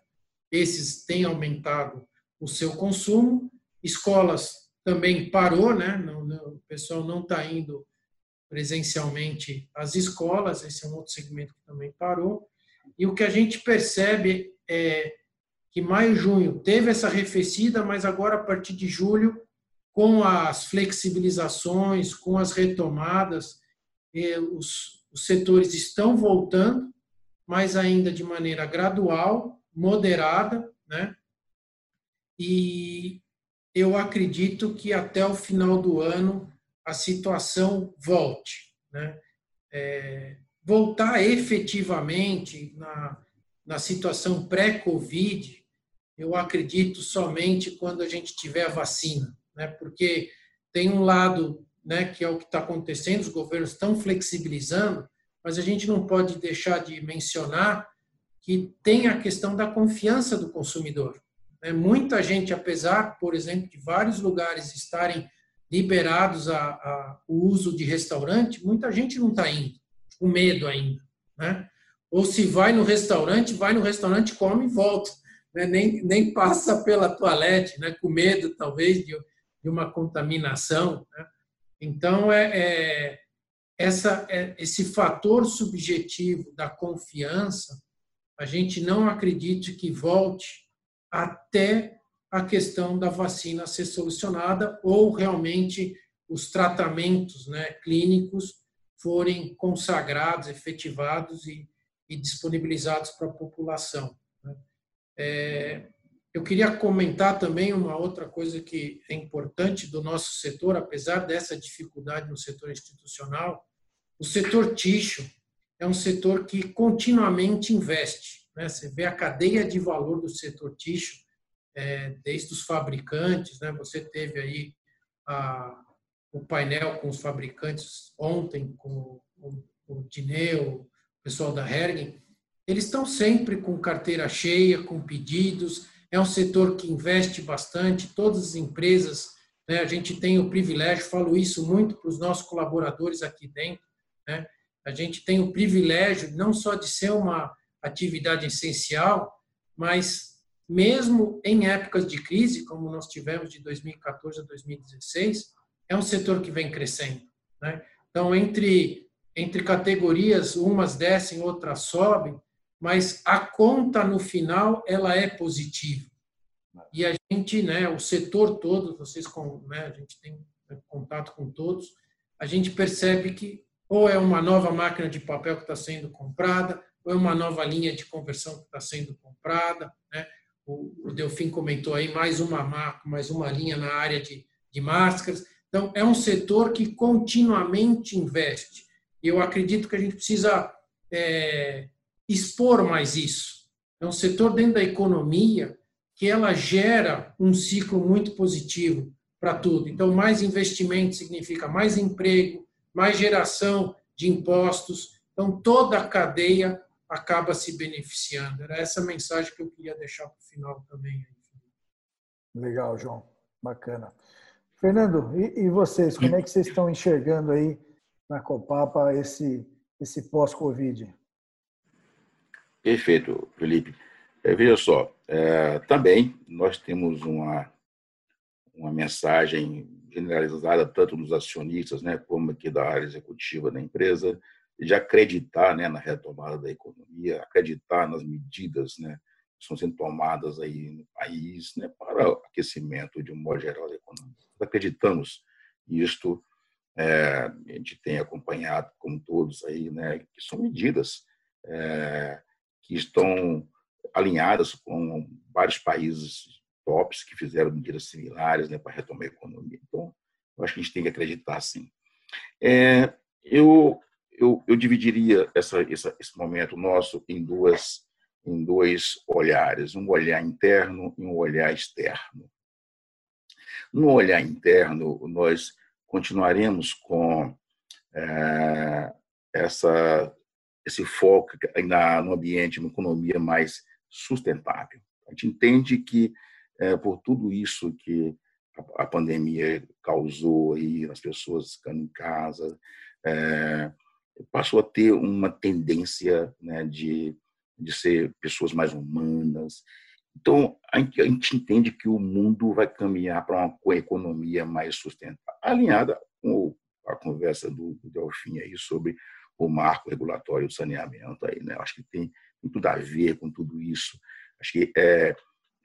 Esses têm aumentado o seu consumo. Escolas também parou, né? O pessoal não está indo presencialmente às escolas, esse é um outro segmento que também parou. E o que a gente percebe é que maio, junho teve essa arrefecida, mas agora a partir de julho, com as flexibilizações, com as retomadas, os, os setores estão voltando, mas ainda de maneira gradual, moderada, né? E eu acredito que até o final do ano a situação volte, né? É, voltar efetivamente na, na situação pré-Covid, eu acredito somente quando a gente tiver a vacina, né? Porque tem um lado, né, que é o que está acontecendo, os governos estão flexibilizando, mas a gente não pode deixar de mencionar que tem a questão da confiança do consumidor. Né? Muita gente, apesar, por exemplo, de vários lugares estarem liberados a, a o uso de restaurante, muita gente não está indo, com medo ainda. Né? Ou se vai no restaurante, vai no restaurante, come e volta. Né? Nem, nem passa pela toalete, né? com medo, talvez, de, de uma contaminação. Né? Então, é, é essa, é, esse fator subjetivo da confiança, a gente não acredita que volte até a questão da vacina ser solucionada ou realmente os tratamentos né, clínicos forem consagrados, efetivados e, e disponibilizados para a população. Né. É, eu queria comentar também uma outra coisa que é importante do nosso setor, apesar dessa dificuldade no setor institucional, o setor tixo é um setor que continuamente investe. Né? Você vê a cadeia de valor do setor tixo, é, desde os fabricantes, né? você teve aí a, o painel com os fabricantes ontem, com o, o Dineu, o pessoal da Hergen, eles estão sempre com carteira cheia, com pedidos, é um setor que investe bastante, todas as empresas, né, a gente tem o privilégio, falo isso muito para os nossos colaboradores aqui dentro, né, a gente tem o privilégio não só de ser uma atividade essencial, mas mesmo em épocas de crise, como nós tivemos de 2014 a 2016, é um setor que vem crescendo. Né? Então, entre, entre categorias, umas descem, outras sobem, mas a conta no final ela é positiva. E a gente, né, o setor todo, vocês com, né, a gente tem contato com todos, a gente percebe que ou é uma nova máquina de papel que está sendo comprada, ou é uma nova linha de conversão que está sendo comprada. Né? O, Delfim comentou aí mais uma marca, mais uma linha na área de, de máscaras. Então, é um setor que continuamente investe. Eu acredito que a gente precisa é, expor mais isso. É um setor dentro da economia que ela gera um ciclo muito positivo para tudo. Então, mais investimento significa mais emprego, mais geração de impostos. Então, toda a cadeia acaba se beneficiando. Era essa mensagem que eu queria deixar para o final também. Legal, João. Bacana. Fernando, e, e vocês, como é que vocês estão enxergando aí na Copapa esse, esse pós-Covid? Perfeito, Felipe. É, veja só, é, também nós temos uma, uma mensagem generalizada tanto dos acionistas, né, como aqui da área executiva da empresa, de acreditar né, na retomada da economia, acreditar nas medidas né, que estão sendo tomadas aí no país né, para o aquecimento de um modo geral da economia. Acreditamos nisto, é, a gente tem acompanhado, como todos aí, né, que são medidas é, que estão alinhadas com vários países tops que fizeram medidas similares né, para retomar a economia. Então, eu acho que a gente tem que acreditar sim. É, eu, eu, eu, dividiria essa, essa, esse momento nosso em duas em dois olhares, um olhar interno e um olhar externo. No olhar interno, nós continuaremos com é, essa, esse foco na, no ambiente, uma economia mais sustentável. A gente entende que, é, por tudo isso que a, a, pandemia causou aí nas pessoas ficando em casa, é, passou a ter uma tendência né, de, de ser pessoas mais humanas. Então, a gente, a gente entende que o mundo vai caminhar para uma, economia mais sustentável, alinhada com a conversa do, do Delfim aí sobre o marco regulatório do saneamento aí, né? Acho que tem, tem tudo a ver com tudo isso. Acho que é, é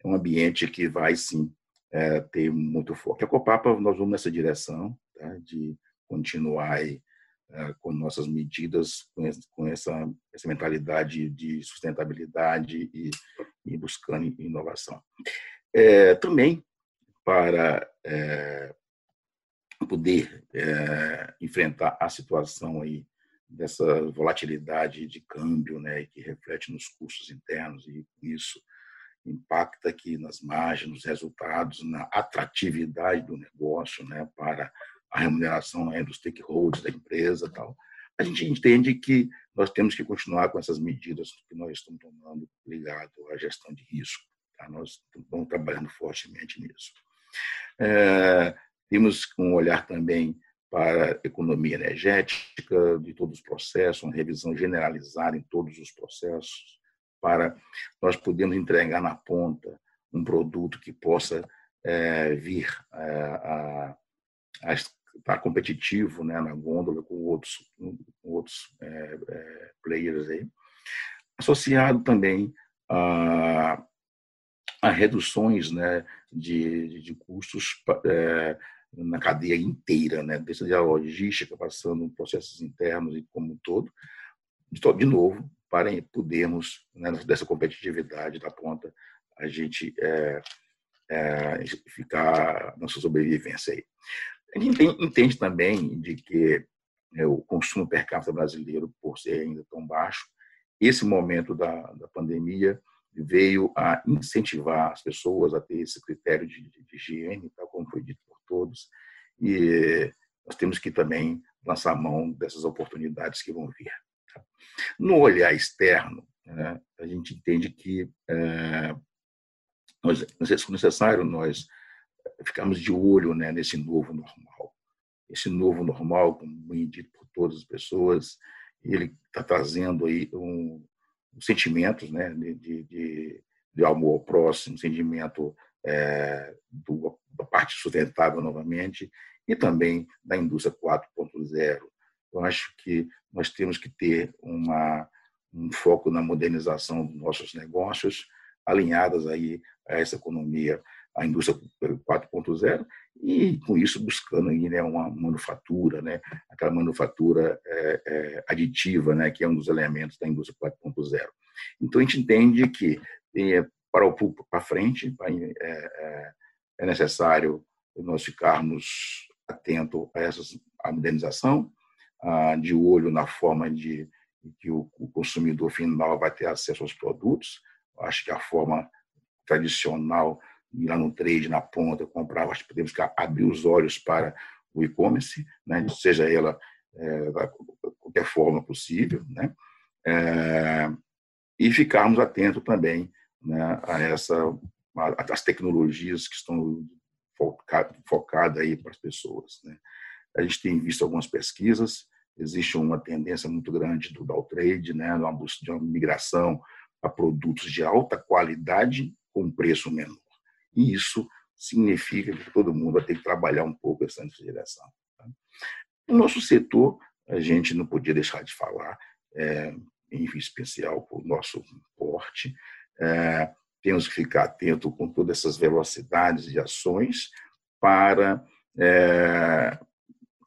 um ambiente que vai sim é, ter muito foco. A Copapa nós vamos nessa direção tá? de continuar aí, com nossas medidas, com, essa, com essa, essa mentalidade de sustentabilidade e, e buscando inovação. É, também para é, poder é, enfrentar a situação aí dessa volatilidade de câmbio, né, que reflete nos custos internos e isso impacta aqui nas margens, nos resultados, na atratividade do negócio, né, para a remuneração né, dos stakeholders da empresa, tal. A gente entende que nós temos que continuar com essas medidas que nós estamos tomando ligado à gestão de risco. Tá? Nós estamos trabalhando fortemente nisso. É, temos um olhar também para a economia energética de todos os processos, uma revisão generalizada em todos os processos, para nós podermos entregar na ponta um produto que possa é, vir é, a, a, estar competitivo né, na gôndola com outros, com outros é, é players aí, associado também a, a reduções né, de, de custos é, na cadeia inteira, né? desde a logística, passando processos internos e como um todo, de novo, para podermos, né, dessa competitividade da ponta, a gente é, é, ficar sobrevivência aí. A gente entende também de que né, o consumo per capita brasileiro, por ser ainda tão baixo, esse momento da, da pandemia veio a incentivar as pessoas a ter esse critério de, de, de higiene, tal como foi dito todos, e nós temos que também lançar mão dessas oportunidades que vão vir. Tá? No olhar externo, né, a gente entende que é, nós, necessário nós ficarmos de olho né, nesse novo normal. Esse novo normal, como bem dito por todas as pessoas, ele está trazendo aí um, um sentimentos né, de, de, de amor ao próximo, um sentimento é, do, da parte sustentável novamente e também da indústria 4.0. Eu acho que nós temos que ter uma, um foco na modernização dos nossos negócios, alinhadas aí a essa economia, a indústria 4.0 e com isso buscando aí, né, uma manufatura, né, aquela manufatura é, é, aditiva, né, que é um dos elementos da indústria 4.0. Então a gente entende que é, para o para frente. É, é, é, necessário nós ficarmos atentos a essa modernização, de olho na forma de que o consumidor final vai ter acesso aos produtos. Acho que a forma tradicional ir lá no trade, na ponta, comprar, que abrir os olhos para o e-commerce, né? seja ela é, qualquer forma possível, né? É, e ficarmos atentos também né, a essa as tecnologias que estão focadas aí para as pessoas. Né. A gente tem visto algumas pesquisas, existe uma tendência muito grande do down trade, né, de uma migração a produtos de alta qualidade com preço menor. E isso significa que todo mundo vai ter que trabalhar um pouco essa direção. Tá? No nosso setor, a gente não podia deixar de falar, é, em especial por nosso porte, é, temos que ficar atento com todas essas velocidades de ações para é,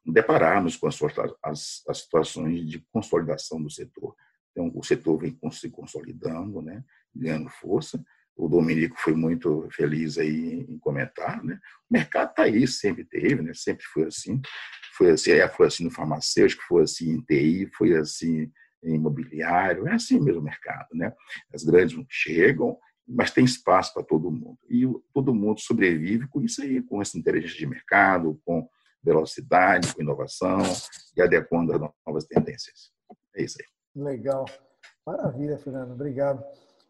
depararmos com as, as, as, situações de consolidação do setor. Então, o setor vem se consolidando, né? ganhando força. O Dominico foi muito feliz aí em comentar, né? O mercado está aí, sempre teve, né? Sempre foi assim. Foi assim, é, foi assim no farmacêutico, foi assim em TI, foi assim em imobiliário, é assim mesmo o mercado, né? As grandes chegam, mas tem espaço para todo mundo. E todo mundo sobrevive com isso aí, com essa inteligência de mercado, com velocidade, com inovação e adequando as novas tendências. É isso aí. Legal. Maravilha, Fernando. Obrigado.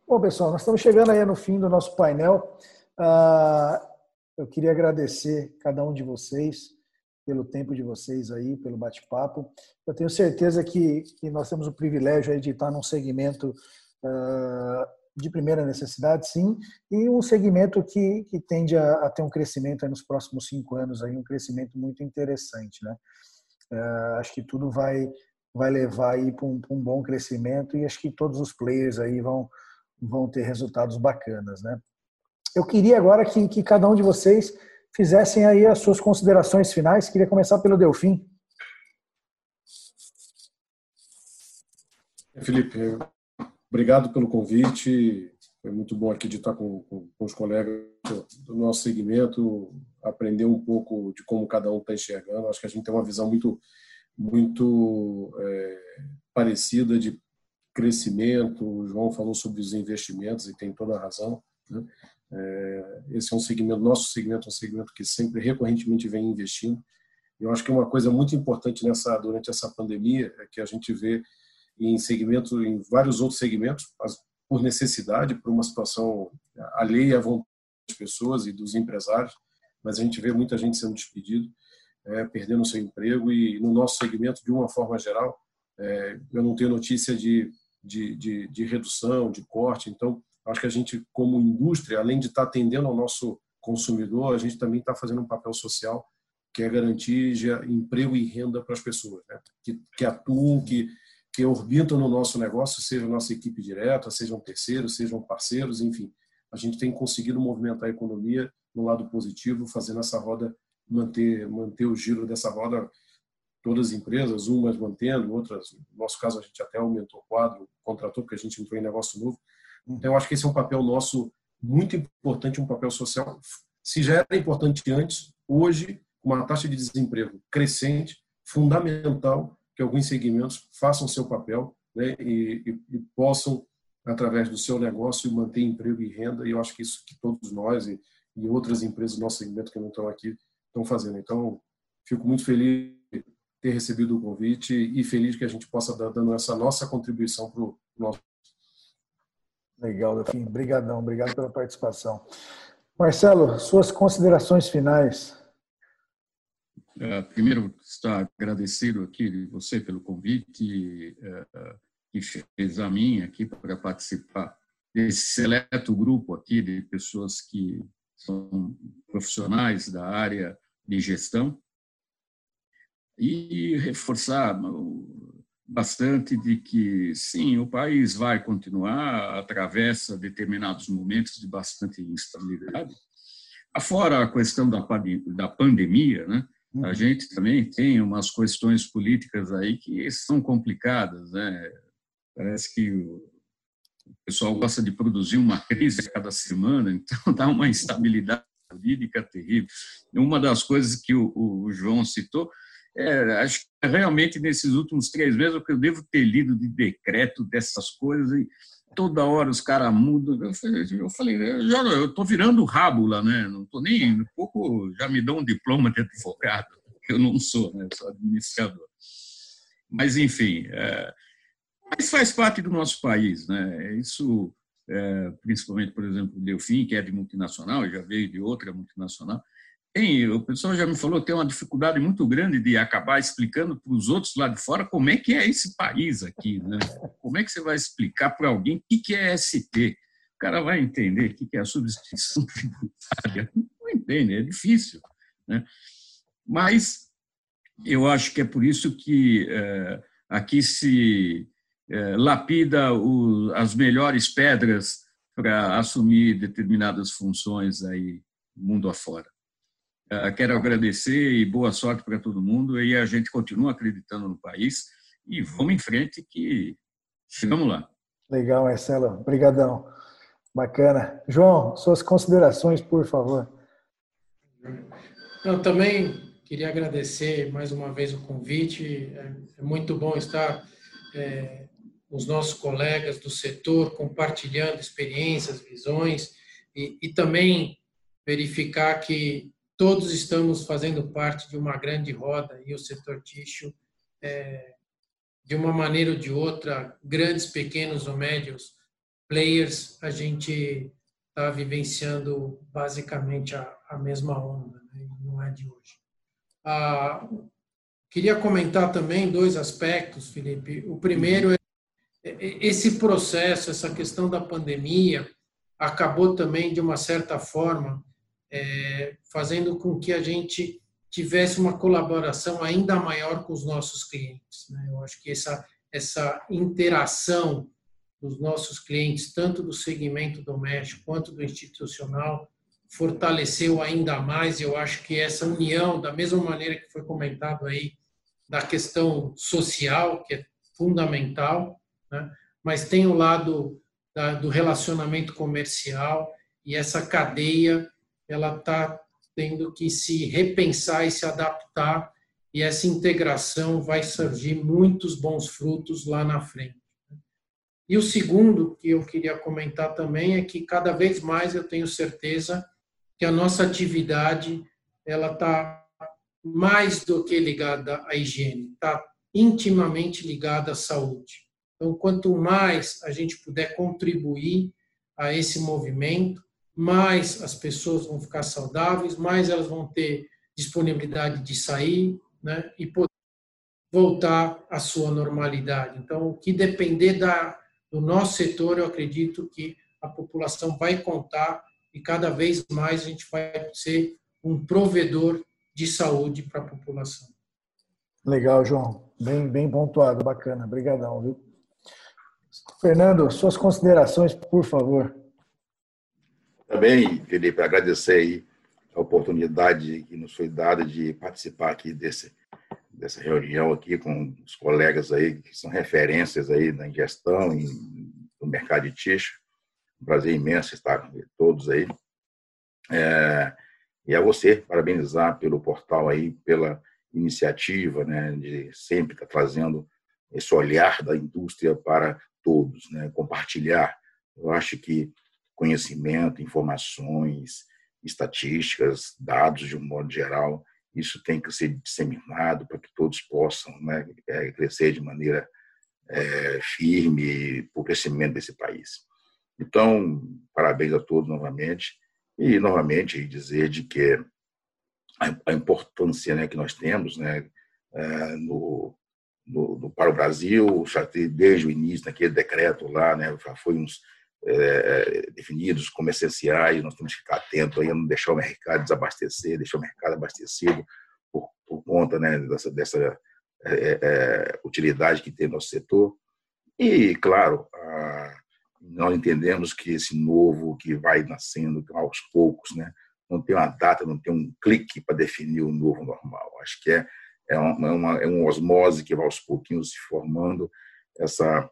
Bom, pessoal, nós estamos chegando aí no fim do nosso painel. Uh, eu queria agradecer cada um de vocês pelo tempo de vocês aí, pelo bate-papo. Eu tenho certeza que, que, nós temos o privilégio de estar num segmento uh, de primeira necessidade, sim, e um segmento que, que tende a, a ter um crescimento nos próximos cinco anos, aí, um crescimento muito interessante. Né? Uh, acho que tudo vai, vai levar para um, um bom crescimento e acho que todos os players aí vão vão ter resultados bacanas, né? Eu queria agora que, que cada um de vocês fizessem aí as suas considerações finais. Queria começar pelo Delfim. Felipe, obrigado pelo convite. Foi muito bom aqui de estar com, com, com os colegas do nosso segmento, aprender um pouco de como cada um está enxergando. Acho que a gente tem uma visão muito, muito é, parecida de crescimento, o João falou sobre os investimentos e tem toda a razão. Né? É, esse é um segmento, nosso segmento é um segmento que sempre recorrentemente vem investindo. Eu acho que uma coisa muito importante nessa durante essa pandemia é que a gente vê em segmento, em vários outros segmentos, por necessidade, por uma situação alheia à vontade das pessoas e dos empresários, mas a gente vê muita gente sendo despedido, é, perdendo seu emprego e no nosso segmento, de uma forma geral, é, eu não tenho notícia de de, de, de redução, de corte. Então, acho que a gente, como indústria, além de estar atendendo ao nosso consumidor, a gente também está fazendo um papel social que é garantir emprego e renda para as pessoas, né? que, que atuam, que, que orbitam no nosso negócio, seja nossa equipe direta, sejam terceiros, sejam parceiros, enfim. A gente tem conseguido movimentar a economia no lado positivo, fazendo essa roda manter manter o giro dessa roda todas as empresas, umas mantendo, outras, no nosso caso, a gente até aumentou o quadro, contratou, porque a gente entrou em negócio novo. Então, eu acho que esse é um papel nosso muito importante, um papel social. Se já era importante antes, hoje, com uma taxa de desemprego crescente, fundamental que alguns segmentos façam seu papel né, e, e, e possam, através do seu negócio, manter emprego e renda. E eu acho que isso que todos nós e, e outras empresas do nosso segmento que não estão aqui estão fazendo. Então, fico muito feliz ter recebido o convite e feliz que a gente possa dar dando essa nossa contribuição para o nosso. Legal, Delfim. Obrigadão, obrigado pela participação. Marcelo, suas considerações finais. É, primeiro, estar agradecido aqui de você pelo convite é, que fez a mim aqui para participar desse seleto grupo aqui de pessoas que são profissionais da área de gestão e reforçar bastante de que, sim, o país vai continuar, atravessa determinados momentos de bastante instabilidade. Afora a questão da, da pandemia, né? a uhum. gente também tem umas questões políticas aí que são complicadas. Né? Parece que o pessoal gosta de produzir uma crise a cada semana, então dá uma instabilidade jurídica terrível. Uma das coisas que o, o João citou é, acho que realmente nesses últimos três meses o que eu devo ter lido de decreto dessas coisas e toda hora os caras mudam. Eu falei, eu falei, eu estou virando rábula, né? Não estou nem um pouco já me dão um diploma de advogado. Eu não sou, né? Sou administrador. Mas enfim, é, mas faz parte do nosso país, né? Isso, é, principalmente, por exemplo, o Delfim, que é de multinacional, já veio de outra multinacional tem, o pessoal já me falou, tem uma dificuldade muito grande de acabar explicando para os outros lá de fora como é que é esse país aqui, né? Como é que você vai explicar para alguém o que é ST? O cara vai entender o que é a substituição tributária? Não entende, é difícil, né? Mas eu acho que é por isso que é, aqui se é, lapida o, as melhores pedras para assumir determinadas funções aí mundo afora. Ah, quero agradecer e boa sorte para todo mundo. E a gente continua acreditando no país e vamos em frente que Chegamos lá. Legal, Marcelo. Obrigadão. Bacana. João, suas considerações, por favor. Eu também queria agradecer mais uma vez o convite. É, é muito bom estar é, os nossos colegas do setor compartilhando experiências, visões e, e também verificar que todos estamos fazendo parte de uma grande roda e o setor tixo, é, de uma maneira ou de outra, grandes, pequenos ou médios players, a gente está vivenciando basicamente a, a mesma onda, né? não é de hoje. Ah, queria comentar também dois aspectos, Felipe. O primeiro é, é, é esse processo, essa questão da pandemia, acabou também, de uma certa forma, é, fazendo com que a gente tivesse uma colaboração ainda maior com os nossos clientes. Né? Eu acho que essa, essa interação dos nossos clientes, tanto do segmento doméstico quanto do institucional, fortaleceu ainda mais. Eu acho que essa união, da mesma maneira que foi comentado aí, da questão social, que é fundamental, né? mas tem o lado da, do relacionamento comercial e essa cadeia, ela está tendo que se repensar e se adaptar e essa integração vai surgir muitos bons frutos lá na frente. E o segundo que eu queria comentar também é que cada vez mais eu tenho certeza que a nossa atividade ela está mais do que ligada à higiene, está intimamente ligada à saúde. Então, quanto mais a gente puder contribuir a esse movimento, mais as pessoas vão ficar saudáveis, mais elas vão ter disponibilidade de sair né, e poder voltar à sua normalidade. Então, o que depender da no nosso setor, eu acredito que a população vai contar e cada vez mais a gente vai ser um provedor de saúde para a população. Legal, João. Bem, bem pontuado, bacana. Obrigadão, viu? Fernando, suas considerações, por favor. Também, Felipe, agradecer aí a oportunidade que nos foi dada de participar aqui desse dessa reunião aqui com os colegas aí que são referências aí na gestão no mercado de tixo. Um prazer imenso estar com todos aí. É, e a você parabenizar pelo portal aí, pela iniciativa, né, de sempre estar trazendo esse olhar da indústria para todos, né, compartilhar. Eu acho que conhecimento, informações, estatísticas, dados de um modo geral, isso tem que ser disseminado para que todos possam né, é, crescer de maneira é, firme para o crescimento desse país. Então, parabéns a todos novamente e novamente dizer de que a, importância né, que nós temos né, é, no, no, no, para o Brasil, desde o início daquele decreto lá, né, já foi uns é, definidos como essenciais, nós temos que ficar atentos aí não deixar o mercado desabastecer, deixar o mercado abastecido por, por conta né, dessa, dessa é, é, é utilidade que tem nosso setor. E, claro, a, nós entendemos que esse novo que vai nascendo aos poucos, né, não tem uma data, não tem um clique para definir o novo normal. Acho que é, é, é uma, é uma osmose que vai aos pouquinhos se formando, essa,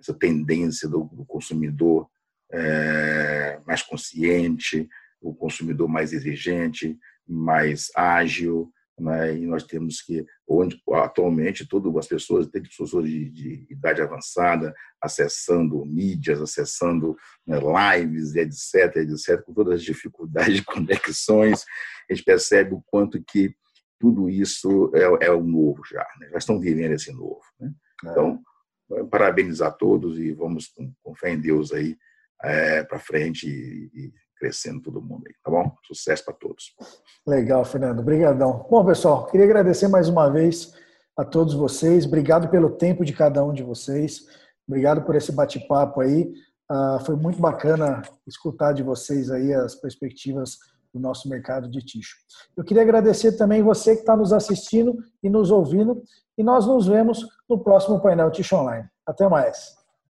essa tendência do, do consumidor é, mais consciente, o consumidor mais exigente, mais ágil, né? e nós temos que, onde atualmente todas as pessoas, tem pessoas de, de idade avançada, acessando mídias, acessando né, lives, etc, etc, com todas as dificuldades de conexões, a gente percebe o quanto que tudo isso é, é o novo já, né? já estão vivendo esse novo. Né? É. Então, parabenizar a todos e vamos com, com fé em Deus aí é, para frente e, e, crescendo todo mundo aí, tá bom? Sucesso para todos. Legal, Fernando. Obrigadão. Bom, pessoal, queria agradecer mais uma vez a todos vocês. Obrigado pelo tempo de cada um de vocês. Obrigado por esse bate-papo aí. Uh, foi muito bacana escutar de vocês aí as perspectivas do nosso mercado de ticho. Eu queria agradecer também você que está nos assistindo e nos ouvindo. E nós nos vemos no próximo painel Ticho Online. Até mais.